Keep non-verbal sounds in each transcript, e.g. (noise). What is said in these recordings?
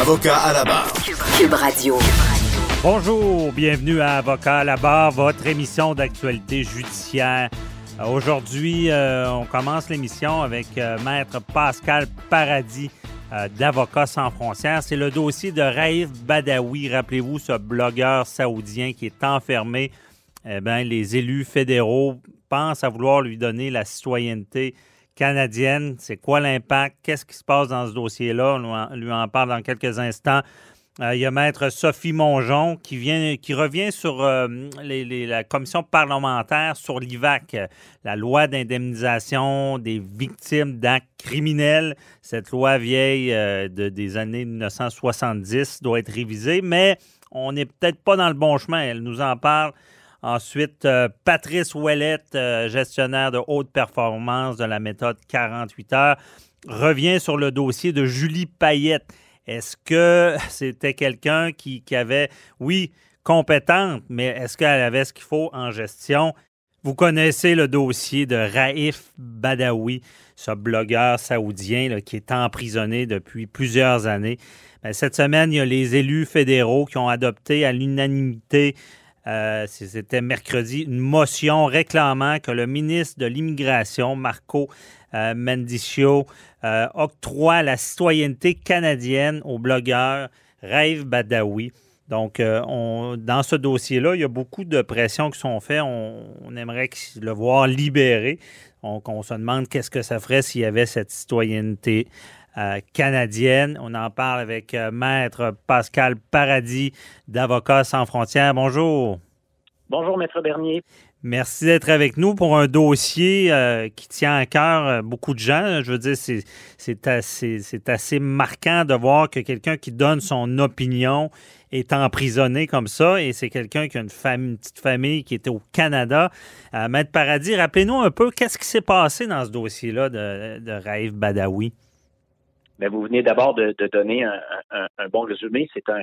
Avocat à la barre. Cube Radio. Bonjour, bienvenue à Avocat à la barre, votre émission d'actualité judiciaire. Euh, Aujourd'hui, euh, on commence l'émission avec euh, Maître Pascal Paradis d'Avocats sans frontières. C'est le dossier de Raif Badawi. Rappelez-vous, ce blogueur saoudien qui est enfermé. Eh bien, les élus fédéraux pensent à vouloir lui donner la citoyenneté canadienne. C'est quoi l'impact? Qu'est-ce qui se passe dans ce dossier-là? On lui en parle dans quelques instants. Euh, il y a Maître Sophie Mongeon qui, vient, qui revient sur euh, la commission parlementaire sur l'IVAC, la loi d'indemnisation des victimes d'actes criminels. Cette loi vieille euh, de, des années 1970 doit être révisée, mais on n'est peut-être pas dans le bon chemin. Elle nous en parle. Ensuite, Patrice Ouellette, gestionnaire de haute performance de la méthode 48 heures, revient sur le dossier de Julie Payette. Est-ce que (laughs) c'était quelqu'un qui, avait, oui, compétente, mais est-ce qu'elle avait ce qu'il faut en gestion? Vous connaissez le dossier de Raif Badawi, ce blogueur saoudien qui est emprisonné depuis plusieurs années. Ben, cette semaine, il y a les élus fédéraux qui ont adopté à l'unanimité euh, c'était mercredi, une motion réclamant que le ministre de l'Immigration, Marco euh, Mendicio, euh, octroie la citoyenneté canadienne au blogueur Rêve Badawi. Donc, dans ce dossier-là, il y a beaucoup de pressions qui sont faites. On, aimerait le voir libéré. Donc, on se demande qu'est-ce que ça ferait s'il y avait cette citoyenneté euh, canadienne. On en parle avec euh, Maître Pascal Paradis d'Avocats sans frontières. Bonjour. Bonjour, Maître Bernier. Merci d'être avec nous pour un dossier euh, qui tient à cœur beaucoup de gens. Je veux dire, c'est assez, assez marquant de voir que quelqu'un qui donne son opinion est emprisonné comme ça et c'est quelqu'un qui a une, famille, petite famille qui était au Canada. Maître Paradis, rappelez-nous un peu qu'est-ce qui s'est passé dans ce dossier-là de, de Raif Badawi? Mais vous venez d'abord de, donner un, bon résumé. C'est un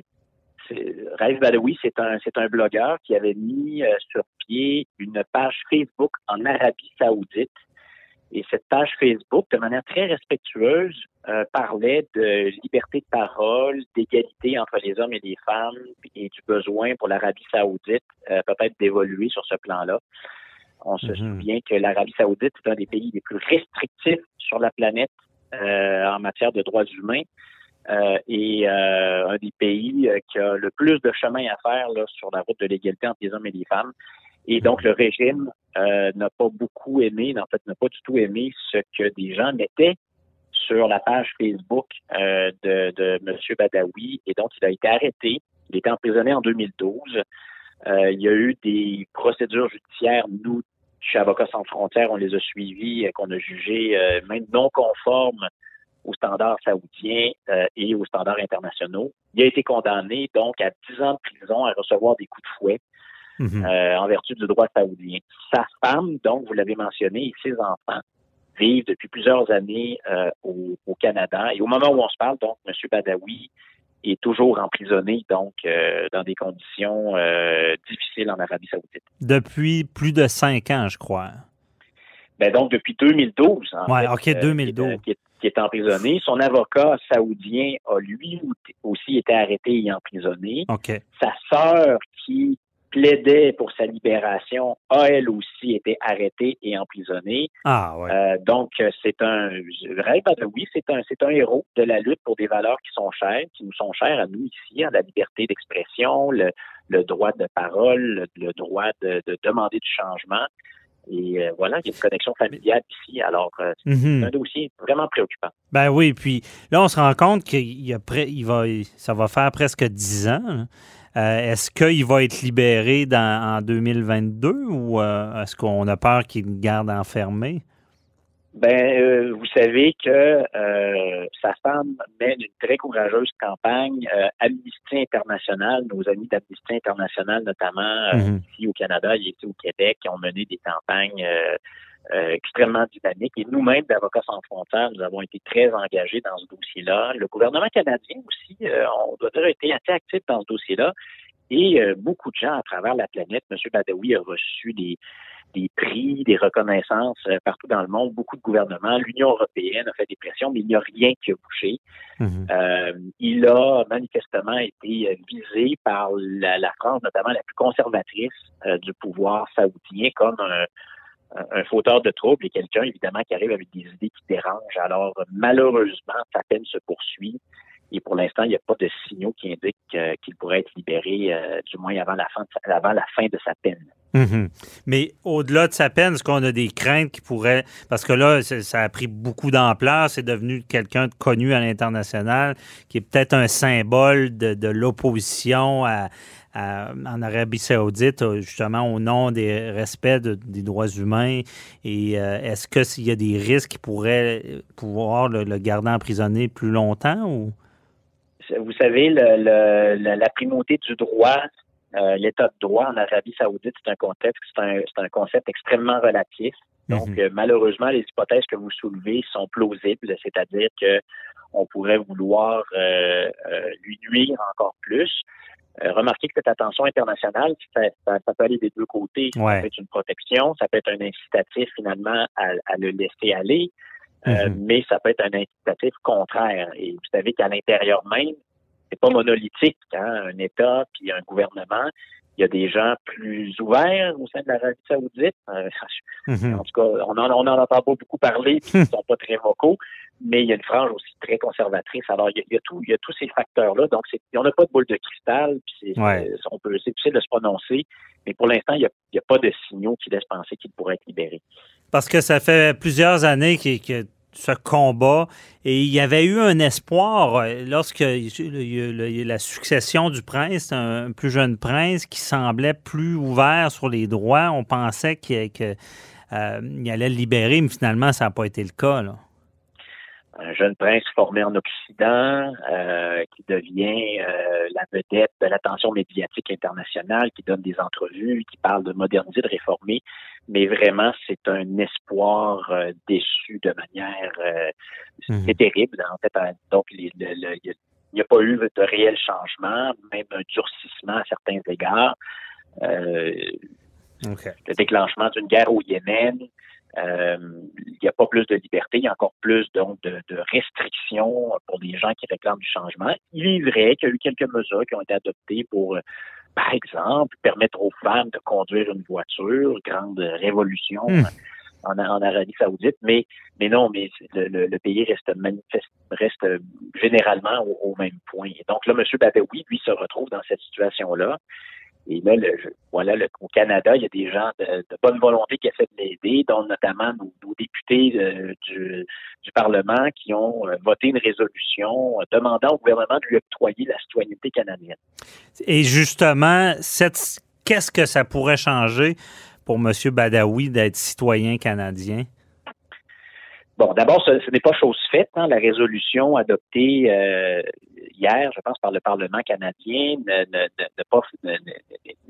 Raif Badawi, c'est un c'est un blogueur qui avait mis euh, sur pied une page Facebook en Arabie Saoudite. Et cette page Facebook, de manière très respectueuse, euh, parlait de liberté de parole, d'égalité entre les hommes et les femmes et du besoin pour l'Arabie saoudite euh, peut-être d'évoluer sur ce plan-là. On se mm-hmm. souvient que l'Arabie saoudite est un des pays les plus restrictifs sur la planète en matière de droits humains. Euh, et euh, un des pays qui a le plus de chemin à faire là, sur la route de l'égalité entre les hommes et les femmes. Et donc, le régime n'a pas beaucoup aimé, en fait, n'a pas du tout aimé ce que des gens mettaient sur la page Facebook de, de M. Badawi. Et donc, il a été arrêté. Il était emprisonné en 2012. il y a eu des procédures judiciaires, nous, chez Avocats sans frontières, on les a suivis, euh, qu'on a jugés euh, même non conformes aux standards saoudiens euh, et aux standards internationaux. Il a été condamné donc à 10 ans de prison à recevoir des coups de fouet mhm. en vertu du droit saoudien. Sa femme, donc, vous l'avez mentionné, et ses enfants vivent depuis plusieurs années au, au, Canada. Et au moment où on se parle, donc, M. Badawi est toujours emprisonné, donc, euh, dans des conditions euh, difficiles en Arabie Saoudite. Depuis plus de cinq ans, je crois. Ben donc, depuis 2012. Oui, OK, 2012. Euh, qui, est, emprisonné. Son avocat saoudien a lui aussi été arrêté et emprisonné. OK. Sa sœur, qui plaidait pour sa libération a elle aussi été arrêtée et emprisonnée. Ah ouais. Euh, donc c'est un oui, c'est un c'est un héros de la lutte pour des valeurs qui sont chères, qui nous sont chères à nous ici, à la liberté d'expression, le, le droit de parole, le, droit de, de, demander du changement. Et euh, voilà, il y a une connexion familiale ici. Alors, euh, c'est Mhm. un dossier vraiment préoccupant. Ben oui, puis là, on se rend compte qu'il y a près, il va, ça va faire presque 10 ans. là. Euh, est-ce qu'il va être libéré dans, en 2022 ou euh, est-ce qu'on a peur qu'il le garde enfermé? Ben, euh, vous savez que sa femme mène une très courageuse campagne. Amnesty International, nos amis d'Amnesty International, notamment Mhm. ici au Canada et ici au Québec, qui ont mené des campagnes euh, extrêmement dynamiques. Et nous-mêmes, d'Avocats sans frontières, nous avons été très engagés dans ce dossier-là. Le gouvernement canadien aussi, euh, on doit dire, a été assez actif dans ce dossier-là. Et euh, beaucoup de gens à travers la planète, M. Badawi a reçu des, des prix, des reconnaissances euh, partout dans le monde, beaucoup de gouvernements. L'Union européenne a fait des pressions, mais il n'y a rien qui a bougé. Mhm. Euh, il a manifestement été euh, visé par la, la France, notamment la plus conservatrice euh, du pouvoir saoudien, comme un, un- fauteur de troubles et quelqu'un, évidemment, qui arrive avec des idées qui dérangent. Alors, malheureusement, sa peine se poursuit. Et pour l'instant, il n'y a pas de signaux qui indiquent euh, qu'il pourrait être libéré, euh, du moins avant la fin de sa, peine. Mhm. Mais au-delà de sa peine, est-ce qu'on a des craintes qui pourraient... Parce que là, ça a pris beaucoup d'ampleur, c'est devenu quelqu'un de connu à l'international, qui est peut-être un symbole de, de l'opposition à- à- en Arabie saoudite, euh, justement au nom des respects de- des droits humains. Et euh, est-ce que s'il y a des risques qui pourraient euh, pouvoir le, le garder emprisonné plus longtemps ou... Vous savez, le- le- la, primauté du droit, euh, l'état de droit en Arabie saoudite, c'est un contexte, c'est un, concept extrêmement relatif. Donc, Mhm. euh, malheureusement, les hypothèses que vous soulevez sont plausibles, c'est-à-dire que on pourrait vouloir euh, euh, lui nuire encore plus. Euh, remarquez que cette attention internationale, ça, ça- ça peut aller des deux côtés. Ça Ouais. peut être une protection, ça peut être un incitatif finalement à, à le laisser aller, euh, Mhm. mais ça peut être un incitatif contraire. Et vous savez qu'à l'intérieur même, c'est pas monolithique, hein, un État puis un gouvernement. Il y a des gens plus ouverts au sein de l'Arabie saoudite. Euh, (laughs) Mhm. en tout cas, on en, on en entend pas beaucoup parler, puis ils sont pas très vocaux, mais il y a une frange aussi très conservatrice. Alors, il y a, il y a tout, il y a tous ces facteurs-là. Donc, on n'a pas de boule de cristal, puis Ouais. on peut, c'est difficile de se prononcer, mais pour l'instant, il n'y a, il y a pas de signaux qui laissent penser qu'il pourrait être libéré. Parce que ça fait plusieurs années que ce combat et il y avait eu un espoir euh, lorsque la succession du prince, un plus jeune prince qui semblait plus ouvert sur les droits. On pensait qu'il euh, allait le libérer, mais finalement, ça n'a pas été le cas. Là. Un jeune prince formé en Occident euh, qui devient euh, la vedette de l'attention médiatique internationale, qui donne des entrevues, qui parle de moderniser, de réformer, mais vraiment c'est un espoir euh, déçu de manière euh, Mhm. c'est terrible. En fait, euh, donc les- le- le- il n'y a, pas eu de réel changement, même un durcissement à certains égards. Euh, le déclenchement d'une guerre au Yémen. Euh, il n'y a pas plus de liberté, il y a encore plus donc de, de restrictions pour des gens qui réclament du changement. Il est vrai qu'il y a eu quelques mesures qui ont été adoptées pour, euh, par exemple, permettre aux femmes de conduire une voiture, grande révolution Hmm. en, en Arabie Saoudite, mais mais non, mais le, le- le pays reste manifeste, reste généralement au, au même point. Et donc là, M. Badawi, lui, se retrouve dans cette situation-là. Et là, le, voilà, le- au Canada, il y a des gens de, bonne volonté qui essaient de l'aider, dont notamment nos, députés euh, du, Parlement qui ont euh, voté une résolution euh, demandant au gouvernement de lui octroyer la citoyenneté canadienne. Et justement, qu'est-ce que ça pourrait changer pour M. Badawi d'être citoyen canadien? Bon, d'abord, ce, n'est pas chose faite. hein. La résolution adoptée euh, hier, je pense, par le Parlement canadien, ne, ne, ne, ne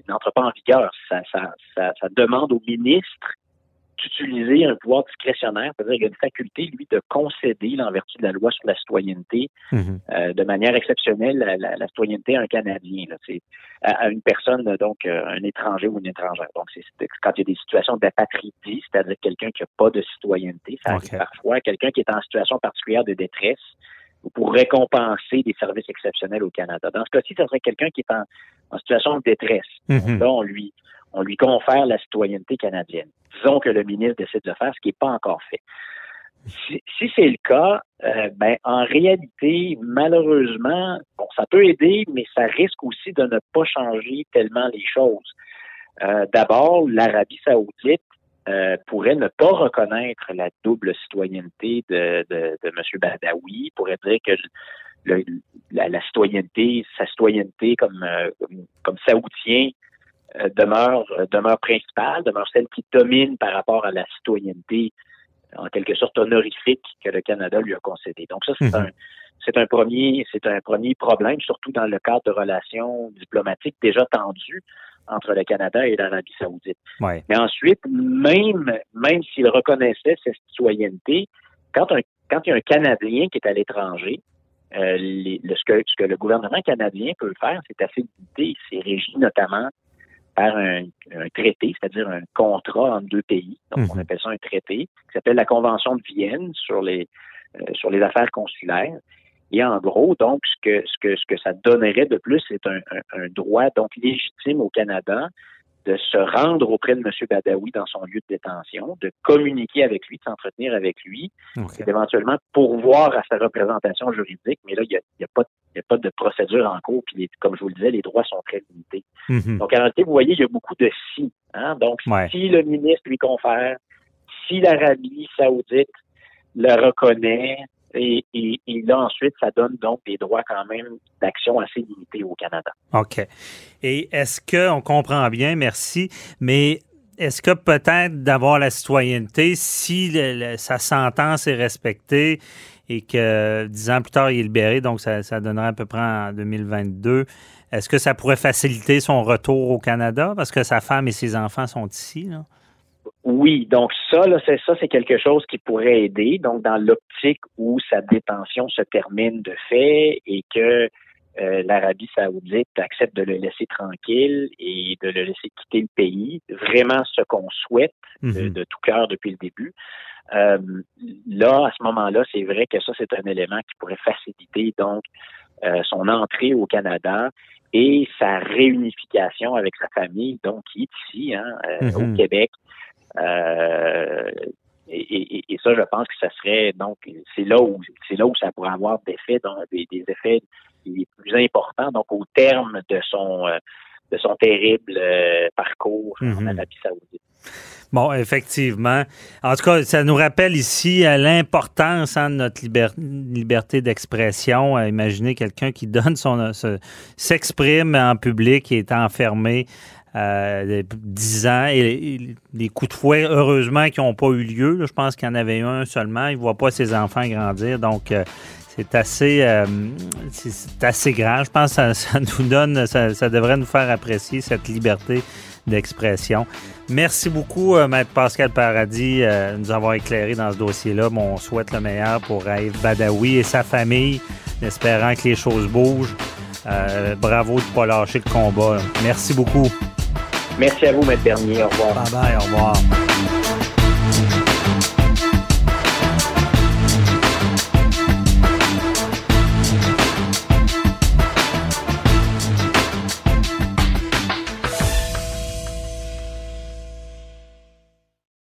n'entre pas en vigueur. Ça, ça, ça, ça demande au ministre d'utiliser un pouvoir discrétionnaire, c'est-à-dire qu'il y a une faculté, lui, de concéder, en vertu de la loi sur la citoyenneté, Mhm. euh, de manière exceptionnelle la, la, la citoyenneté à un Canadien. Là, à, à une personne, donc euh, un étranger ou une étrangère. Donc, c'est quand il y a des situations d'apatridie, c'est-à-dire quelqu'un qui n'a pas de citoyenneté, ça arrive parfois, quelqu'un qui est en situation particulière de détresse, ou pour récompenser des services exceptionnels au Canada. Dans ce cas-ci, ce serait quelqu'un qui est en, situation de détresse. Mhm. Là, on lui, on lui confère la citoyenneté canadienne. Disons que le ministre décide de faire ce qui n'est pas encore fait. Si, c'est le cas, euh, ben, en réalité, malheureusement, bon, ça peut aider, mais ça risque aussi de ne pas changer tellement les choses. Euh, D'abord, l'Arabie saoudite euh, pourrait ne pas reconnaître la double citoyenneté de, M. Badawi, pourrait dire que la, citoyenneté, sa citoyenneté comme, euh, comme, comme saoudien demeure, demeure principale, demeure celle qui domine par rapport à la citoyenneté en quelque sorte honorifique que le Canada lui a concédé. Donc ça, c'est Mhm. un c'est un premier c'est un premier problème, surtout dans le cadre de relations diplomatiques déjà tendues entre le Canada et l'Arabie Saoudite. Ouais. Mais ensuite, même même s'il reconnaissait cette citoyenneté, quand un quand il y a un Canadien qui est à l'étranger, euh, les- le- ce, que, ce que le gouvernement canadien peut faire, c'est assez limité. C'est régi notamment par un, un traité, c'est-à-dire un contrat entre deux pays. Donc, on Mhm. appelle ça un traité, qui s'appelle la Convention de Vienne sur les euh, sur les affaires consulaires. Et en gros, donc, ce que ce que ce que ça donnerait de plus, c'est un, un- un droit donc légitime au Canada de se rendre auprès de M. Badawi dans son lieu de détention, de communiquer avec lui, de s'entretenir avec lui, OK. et d'éventuellement pourvoir à sa représentation juridique. Mais là, il n'y a, y a, pas de- il y a pas de procédure en cours. Puis, les- comme je vous le disais, les droits sont très limités. Mhm. Donc, en réalité, vous voyez, il y a beaucoup de si. Hein? Donc, Ouais. si le ministre lui confère, si l'Arabie saoudite le reconnaît, et, et, et là, ensuite, ça donne donc des droits quand même d'action assez limités au Canada. OK. Et est-ce que, on comprend bien, merci, mais est-ce que peut-être d'avoir la citoyenneté, si sa sentence est respectée et que dix ans plus tard, il est libéré, donc ça, ça donnerait à peu près en 2022, est-ce que ça pourrait faciliter son retour au Canada? Parce que sa femme et ses enfants sont ici? Là? Oui, donc ça, là, c'est ça, c'est quelque chose qui pourrait aider. Donc, dans l'optique où sa détention se termine de fait et que euh, l'Arabie Saoudite accepte de le laisser tranquille et de le laisser quitter le pays, vraiment ce qu'on souhaite de, Mhm. de tout cœur depuis le début. Euh, là, à ce moment-là, c'est vrai que ça, c'est un élément qui pourrait faciliter donc euh, son entrée au Canada et sa réunification avec sa famille, donc qui est ici, hein, euh, Mhm. au Québec. Euh, et, et- et ça, je pense que ça serait donc c'est là où c'est là où ça pourrait avoir des effets, donc, des, des effets les plus importants, donc au terme de son euh, de son terrible euh, parcours en Mhm. Arabie Saoudite. Bon, effectivement. En tout cas, ça nous rappelle ici l'importance hein, de notre liber- liberté d'expression. Imaginez quelqu'un qui donne son se- s'exprime en public et est enfermé euh, 10 ans et, les coups de fouet, heureusement, qui n'ont pas eu lieu. je pense qu'il y en avait un seulement. Il ne voit pas ses enfants grandir. Donc, euh, c'est assez, euh, c'est- assez grave. Je pense que ça, (laughs) nous donne, ça, devrait nous faire apprécier cette liberté d'expression. Merci beaucoup, euh, Maître Pascal Paradis, de nous avoir éclairé dans ce dossier-là. Bon, on souhaite le meilleur pour Raïf Badawi et sa famille, en espérant que les choses bougent. Bravo de ne pas lâcher le combat. Merci beaucoup. Merci à vous, Maître Bernier. Au revoir. Bye bye, au revoir.